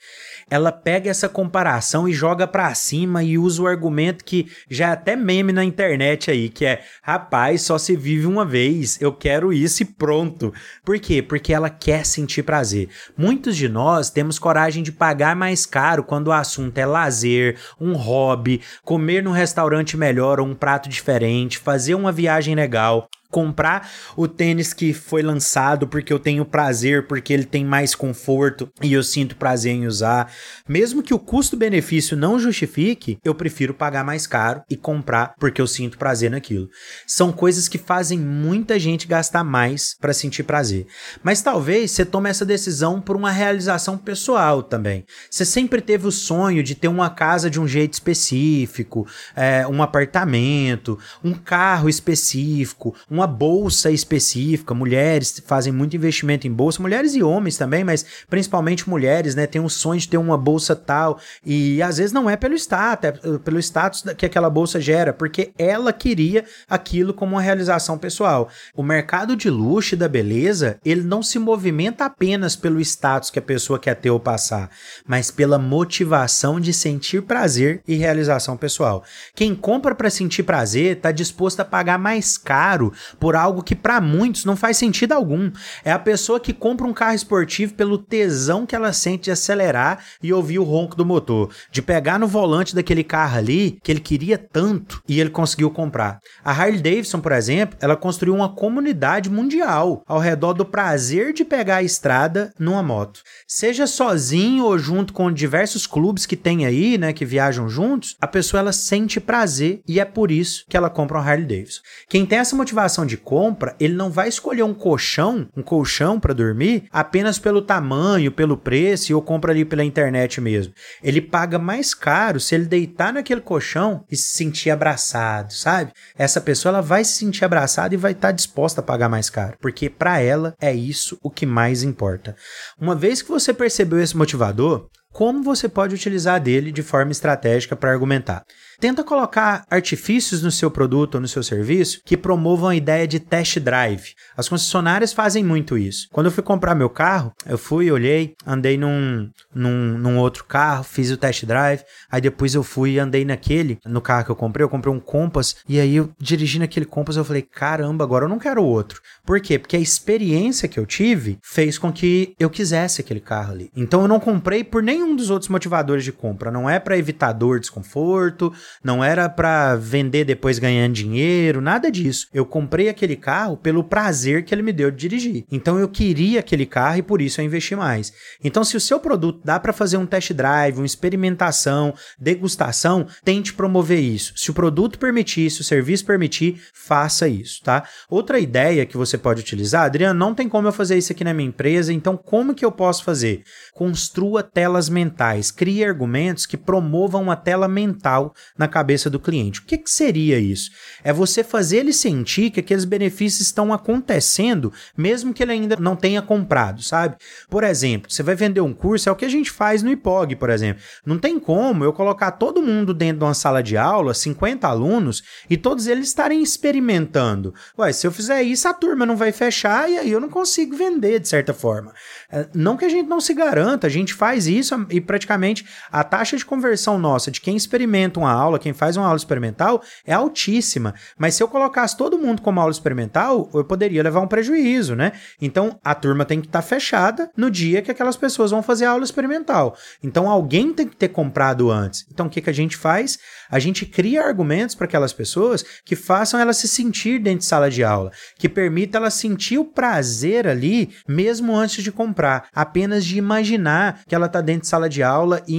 Ela pega essa comparação e joga para cima e usa o argumento que já é até meme na internet aí, que é: rapaz, só se vive uma vez, eu quero isso e pronto. Por quê? Porque ela quer sentir prazer. Muitos de nós temos coragem de pagar mais caro quando o assunto é lazer, um hobby, comer num restaurante melhor ou um prato diferente, fazer uma viagem legal comprar o tênis que foi lançado porque eu tenho prazer, porque ele tem mais conforto e eu sinto prazer em usar. Mesmo que o custo-benefício não justifique, eu prefiro pagar mais caro e comprar porque eu sinto prazer naquilo. São coisas que fazem muita gente gastar mais para sentir prazer. Mas talvez você tome essa decisão por uma realização pessoal também. Você sempre teve o sonho de ter uma casa de um jeito específico, é, um apartamento, um carro específico, um uma bolsa específica. Mulheres fazem muito investimento em bolsa, mulheres e homens também, mas principalmente mulheres, né? Tem um sonho de ter uma bolsa tal e às vezes não é pelo status, é pelo status que aquela bolsa gera, porque ela queria aquilo como uma realização pessoal. O mercado de luxo e da beleza, ele não se movimenta apenas pelo status que a pessoa quer ter ou passar, mas pela motivação de sentir prazer e realização pessoal. Quem compra para sentir prazer está disposto a pagar mais caro por algo que para muitos não faz sentido algum. É a pessoa que compra um carro esportivo pelo tesão que ela sente de acelerar e ouvir o ronco do motor, de pegar no volante daquele carro ali que ele queria tanto e ele conseguiu comprar. A Harley Davidson, por exemplo, ela construiu uma comunidade mundial ao redor do prazer de pegar a estrada numa moto. Seja sozinho ou junto com diversos clubes que tem aí, né, que viajam juntos, a pessoa ela sente prazer e é por isso que ela compra um Harley Davidson. Quem tem essa motivação de compra, ele não vai escolher um colchão, um colchão para dormir, apenas pelo tamanho, pelo preço, ou compra ali pela internet mesmo. Ele paga mais caro se ele deitar naquele colchão e se sentir abraçado, sabe? Essa pessoa ela vai se sentir abraçada e vai estar tá disposta a pagar mais caro, porque para ela é isso o que mais importa. Uma vez que você percebeu esse motivador, como você pode utilizar dele de forma estratégica para argumentar. Tenta colocar artifícios no seu produto ou no seu serviço que promovam a ideia de test drive. As concessionárias fazem muito isso. Quando eu fui comprar meu carro, eu fui, olhei, andei num, num, num outro carro, fiz o test drive, aí depois eu fui e andei naquele, no carro que eu comprei, eu comprei um Compass, e aí eu dirigindo aquele Compass, eu falei, caramba, agora eu não quero outro. Por quê? Porque a experiência que eu tive fez com que eu quisesse aquele carro ali. Então eu não comprei por nenhum dos outros motivadores de compra. Não é para evitar dor, desconforto, não era para vender depois ganhando dinheiro, nada disso. Eu comprei aquele carro pelo prazer que ele me deu de dirigir. Então eu queria aquele carro e por isso eu investi mais. Então se o seu produto dá para fazer um test drive, uma experimentação, degustação, tente promover isso. Se o produto permitir, se o serviço permitir, faça isso, tá? Outra ideia que você pode utilizar, Adriano, não tem como eu fazer isso aqui na minha empresa, então como que eu posso fazer? Construa telas mentais, crie argumentos que promovam uma tela mental na cabeça do cliente. O que, que seria isso? É você fazer ele sentir que aqueles benefícios estão acontecendo, mesmo que ele ainda não tenha comprado, sabe? Por exemplo, você vai vender um curso, é o que a gente faz no IPOG, por exemplo. Não tem como eu colocar todo mundo dentro de uma sala de aula, 50 alunos, e todos eles estarem experimentando. Ué, se eu fizer isso, a turma não vai fechar e aí eu não consigo vender, de certa forma. É, não que a gente não se garanta, a gente faz isso, e praticamente a taxa de conversão nossa de quem experimenta uma aula, quem faz uma aula experimental, é altíssima. Mas se eu colocasse todo mundo como aula experimental, eu poderia levar um prejuízo, né? Então a turma tem que estar tá fechada no dia que aquelas pessoas vão fazer a aula experimental. Então alguém tem que ter comprado antes. Então o que, que a gente faz? A gente cria argumentos para aquelas pessoas que façam elas se sentir dentro de sala de aula, que permita elas sentir o prazer ali, mesmo antes de comprar, apenas de imaginar que ela está dentro de sala de aula e,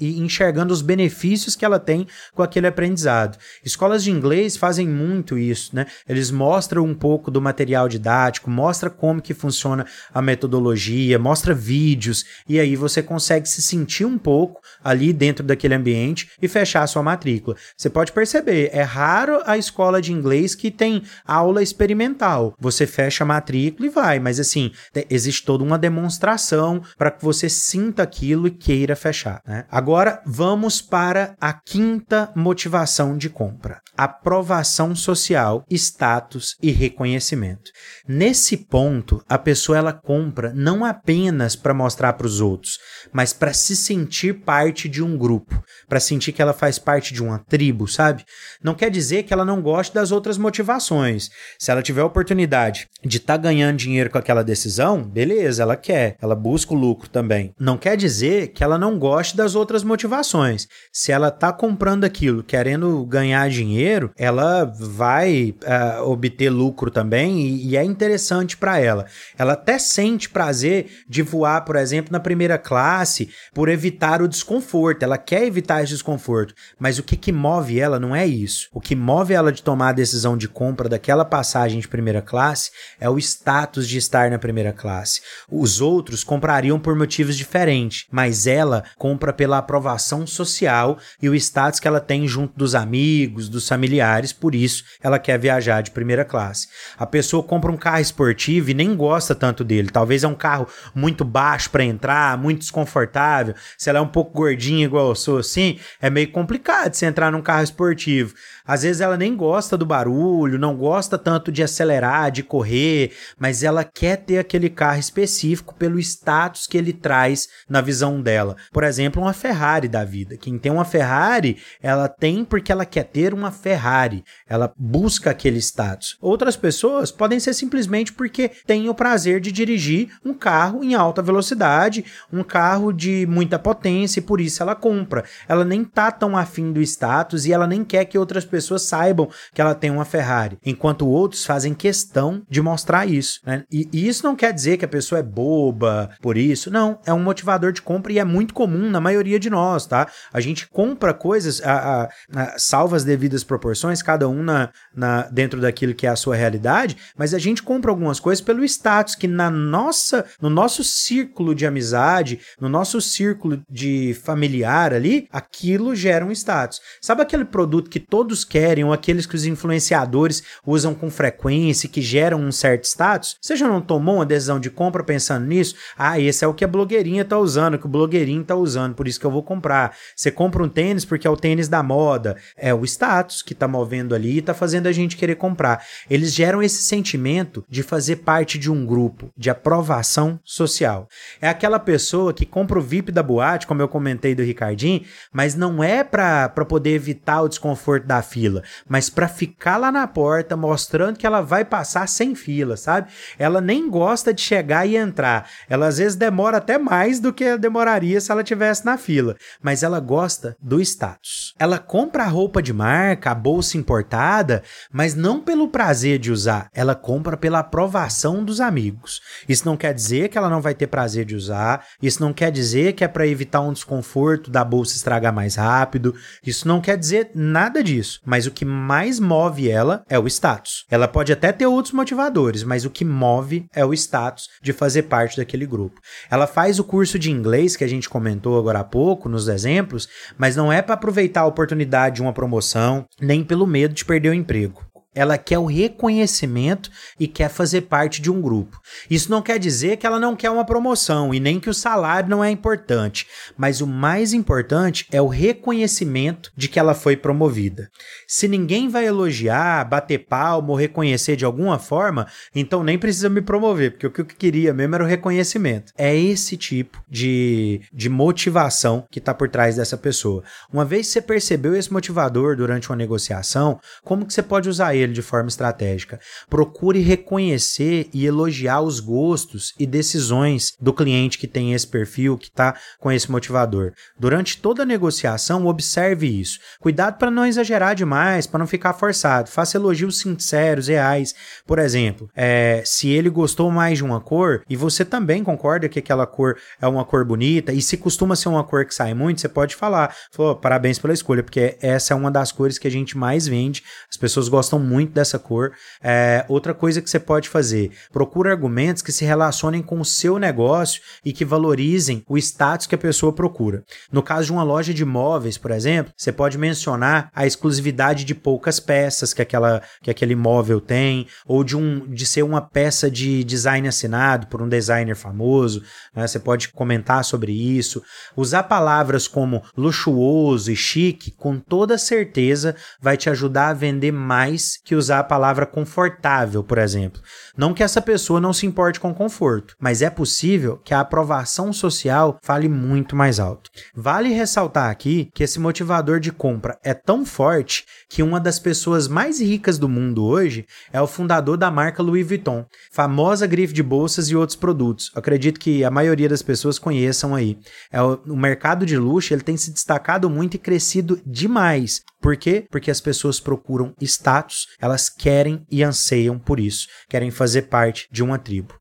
e, e enxergando os benefícios que ela tem com aquele aprendizado. Escolas de inglês fazem muito isso, né? Eles mostram um pouco do material didático, mostra como que funciona a metodologia, mostra vídeos e aí você consegue se sentir um pouco ali dentro daquele ambiente e fechar a sua matrícula. Você pode perceber, é raro a escola de inglês que tem aula experimental. Você fecha a matrícula e vai, mas assim, existe toda uma demonstração para que você sinta aquilo e queira fechar. Né? Agora vamos para a quinta motivação de compra: aprovação social, status e reconhecimento. Nesse ponto, a pessoa ela compra não apenas para mostrar para os outros, mas para se sentir parte de um grupo, para sentir que ela faz parte de uma tribo, sabe? Não quer dizer que ela não goste das outras motivações. Se ela tiver a oportunidade de estar tá ganhando dinheiro com aquela decisão, beleza, ela quer, ela busca o lucro também. Não quer dizer que ela não goste das outras motivações. Se ela está comprando aquilo querendo ganhar dinheiro, ela vai uh, obter lucro também e, e é interessante para ela. Ela até sente prazer de voar, por exemplo, na primeira classe por evitar o desconforto. Ela quer evitar esse desconforto, mas o que, que move ela não é isso. O que move ela de tomar a decisão de compra daquela passagem de primeira classe é o status de estar na primeira classe. Os outros comprariam por motivos diferentes, mas ela compra pela aprovação social e o status que ela tem junto dos amigos, dos familiares, por isso ela quer viajar de primeira classe. A pessoa compra um carro esportivo e nem gosta tanto dele. Talvez é um carro muito baixo para entrar, muito desconfortável. Se ela é um pouco gordinha igual eu sou assim, é meio complicado você entrar num carro esportivo. Às vezes ela nem gosta do barulho, não gosta tanto de acelerar, de correr, mas ela quer ter aquele carro específico pelo status que ele traz na visão dela. Por exemplo, uma Ferrari da vida. Quem tem uma Ferrari, ela tem porque ela quer ter uma Ferrari. Ela busca aquele status. Outras pessoas podem ser simplesmente porque têm o prazer de dirigir um carro em alta velocidade, um carro de muita potência e por isso ela compra. Ela nem tá tão afim do status e ela nem quer que outras pessoas saibam que ela tem uma Ferrari, enquanto outros fazem questão de mostrar isso. Né? E, e, isso não quer dizer que a pessoa é boba por isso, não. É um motivador de compra e é muito comum na maioria de nós, tá? A gente compra coisas, a, a, a, salva as devidas proporções, cada um na, na, dentro daquilo que é a sua realidade, mas a gente compra algumas coisas pelo status que na nossa, no nosso círculo de amizade, no nosso círculo de familiar ali, aquilo gera um status. Sabe aquele produto que todos querem ou aqueles que os influenciadores usam com frequência que geram um certo status? Você já não tomou uma decisão de compra pensando nisso? Ah, esse é o que a blogueirinha tá usando, que o blogueirinho tá usando, por isso que eu vou comprar. Você compra um tênis porque é o tênis da moda. É o status que tá movendo ali e tá fazendo a gente querer comprar. Eles geram esse sentimento de fazer parte de um grupo, de aprovação social. É aquela pessoa que compra o VIP da boate, como eu comentei do Ricardinho, mas não é para poder evitar o desconforto da fila, mas para ficar lá na porta mostrando que ela vai passar sem fila, sabe? Ela nem gosta de chegar e entrar. Ela às vezes demora até mais do que demoraria se ela tivesse na fila, mas ela gosta do status. Ela compra a roupa de marca, a bolsa importada, mas não pelo prazer de usar, ela compra pela aprovação dos amigos. Isso não quer dizer que ela não vai ter prazer de usar, isso não quer dizer que é para evitar um desconforto da bolsa estragar mais rápido, isso não quer dizer nada disso mas o que mais move ela é o status. Ela pode até ter outros motivadores, mas o que move é o status de fazer parte daquele grupo. Ela faz o curso de inglês que a gente comentou agora há pouco, nos exemplos, mas não é para aproveitar a oportunidade de uma promoção, nem pelo medo de perder o emprego ela quer o reconhecimento e quer fazer parte de um grupo. Isso não quer dizer que ela não quer uma promoção e nem que o salário não é importante, mas o mais importante é o reconhecimento de que ela foi promovida. Se ninguém vai elogiar, bater palmo ou reconhecer de alguma forma, então nem precisa me promover, porque o que eu queria mesmo era o reconhecimento. É esse tipo de, de motivação que está por trás dessa pessoa. Uma vez que você percebeu esse motivador durante uma negociação, como que você pode usar ele de forma estratégica? Procure reconhecer e elogiar os gostos e decisões do cliente que tem esse perfil, que está com esse motivador. Durante toda a negociação, observe isso. Cuidado para não exagerar demais, para não ficar forçado. Faça elogios sinceros, reais. Por exemplo, é, se ele gostou mais de uma cor e você também concorda que aquela cor é uma cor bonita, e se costuma ser uma cor que sai muito, você pode falar, falou, parabéns pela escolha, porque essa é uma das cores que a gente mais vende. As pessoas gostam dessa cor. É, outra coisa que você pode fazer, procura argumentos que se relacionem com o seu negócio e que valorizem o status que a pessoa procura. No caso de uma loja de móveis, por exemplo, você pode mencionar a exclusividade de poucas peças que, aquela, que aquele móvel tem, ou de, um, de ser uma peça de design assinado por um designer famoso. Né? Você pode comentar sobre isso. Usar palavras como luxuoso e chique, com toda certeza, vai te ajudar a vender mais que usar a palavra confortável, por exemplo. Não que essa pessoa não se importe com conforto, mas é possível que a aprovação social fale muito mais alto. Vale ressaltar aqui que esse motivador de compra é tão forte que uma das pessoas mais ricas do mundo hoje é o fundador da marca Louis Vuitton, famosa grife de bolsas e outros produtos. acredito que a maioria das pessoas conheçam aí. É o, o mercado de luxo ele tem se destacado muito e crescido demais. Por quê? Porque as pessoas procuram status, elas querem e anseiam por isso, querem fazer parte de uma tribo.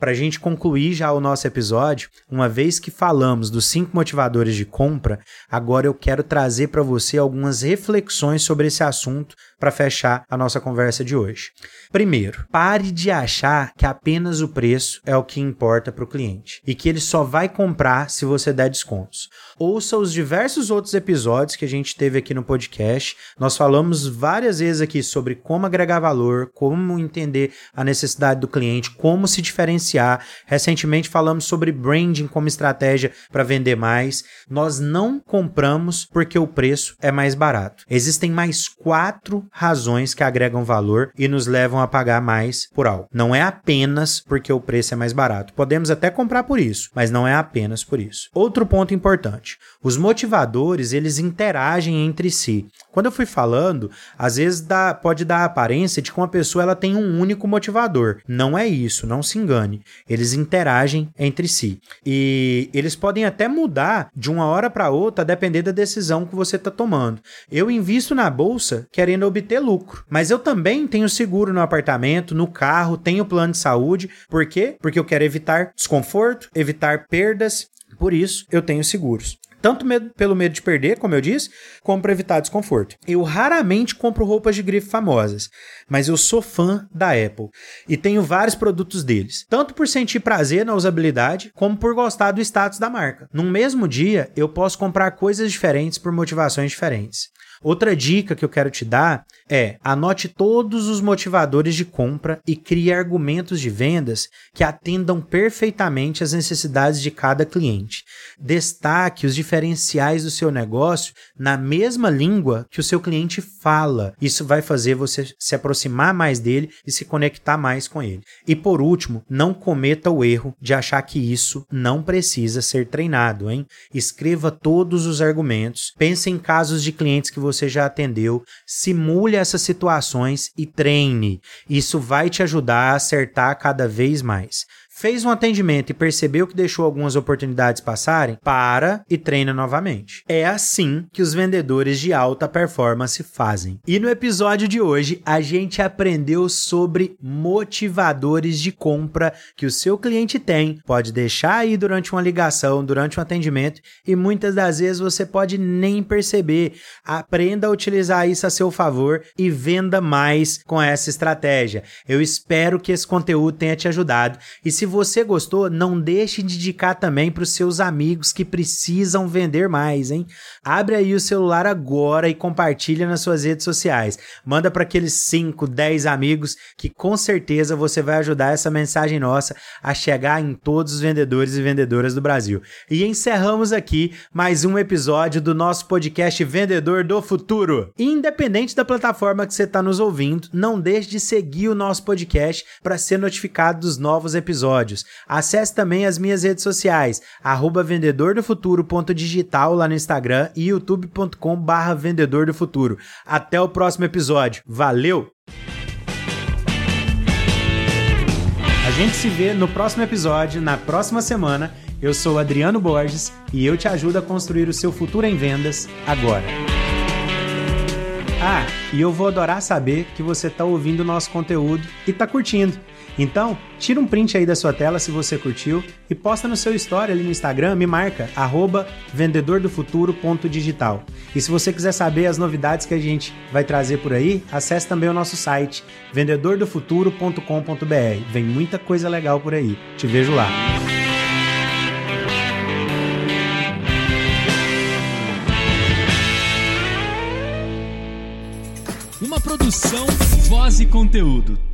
Para a gente concluir já o nosso episódio, uma vez que falamos dos cinco motivadores de compra, agora eu quero trazer para você algumas reflexões sobre esse assunto para fechar a nossa conversa de hoje. Primeiro, pare de achar que apenas o preço é o que importa para o cliente e que ele só vai comprar se você der descontos. Ouça os diversos outros episódios que a gente teve aqui no podcast. Nós falamos várias vezes aqui sobre como agregar valor, como entender a necessidade do cliente, como se diferenciar. Recentemente falamos sobre branding como estratégia para vender mais. Nós não compramos porque o preço é mais barato. Existem mais quatro razões que agregam valor e nos levam a pagar mais por algo. Não é apenas porque o preço é mais barato. Podemos até comprar por isso, mas não é apenas por isso. Outro ponto importante: os motivadores eles interagem entre si. Quando eu fui falando, às vezes dá, pode dar a aparência de que uma pessoa ela tem um único motivador. Não é isso, não se engane. Eles interagem entre si. E eles podem até mudar de uma hora para outra, a depender da decisão que você está tomando. Eu invisto na bolsa querendo obter lucro, mas eu também tenho seguro no apartamento, no carro, tenho plano de saúde. Por quê? Porque eu quero evitar desconforto, evitar perdas. Por isso, eu tenho seguros. Tanto medo, pelo medo de perder, como eu disse, como para evitar desconforto. Eu raramente compro roupas de grife famosas, mas eu sou fã da Apple e tenho vários produtos deles, tanto por sentir prazer na usabilidade, como por gostar do status da marca. Num mesmo dia, eu posso comprar coisas diferentes por motivações diferentes. Outra dica que eu quero te dar é anote todos os motivadores de compra e crie argumentos de vendas que atendam perfeitamente às necessidades de cada cliente. Destaque os diferenciais do seu negócio na mesma língua que o seu cliente fala. Isso vai fazer você se aproximar mais dele e se conectar mais com ele. E por último, não cometa o erro de achar que isso não precisa ser treinado, hein? Escreva todos os argumentos, pense em casos de clientes que você já atendeu, simule essas situações e treine. Isso vai te ajudar a acertar cada vez mais. Fez um atendimento e percebeu que deixou algumas oportunidades passarem? Para e treina novamente. É assim que os vendedores de alta performance fazem. E no episódio de hoje, a gente aprendeu sobre motivadores de compra que o seu cliente tem. Pode deixar aí durante uma ligação, durante um atendimento e muitas das vezes você pode nem perceber. Aprenda a utilizar isso a seu favor e venda mais com essa estratégia. Eu espero que esse conteúdo tenha te ajudado. E se você gostou, não deixe de indicar também para os seus amigos que precisam vender mais, hein? Abre aí o celular agora e compartilha nas suas redes sociais. Manda para aqueles 5, 10 amigos que com certeza você vai ajudar essa mensagem nossa a chegar em todos os vendedores e vendedoras do Brasil. E encerramos aqui mais um episódio do nosso podcast Vendedor do Futuro. Independente da plataforma que você está nos ouvindo, não deixe de seguir o nosso podcast para ser notificado dos novos episódios. Acesse também as minhas redes sociais, arroba vendedordofuturo.digital lá no Instagram e youtube.com barra vendedor do futuro. Até o próximo episódio. Valeu! A gente se vê no próximo episódio, na próxima semana. Eu sou Adriano Borges e eu te ajudo a construir o seu futuro em vendas agora. Ah, e eu vou adorar saber que você está ouvindo o nosso conteúdo e está curtindo. Então, tira um print aí da sua tela se você curtiu e posta no seu story ali no Instagram, me marca, arroba vendedordofuturo.digital. E se você quiser saber as novidades que a gente vai trazer por aí, acesse também o nosso site, vendedordofuturo.com.br. Vem muita coisa legal por aí. Te vejo lá. Uma produção, voz e conteúdo.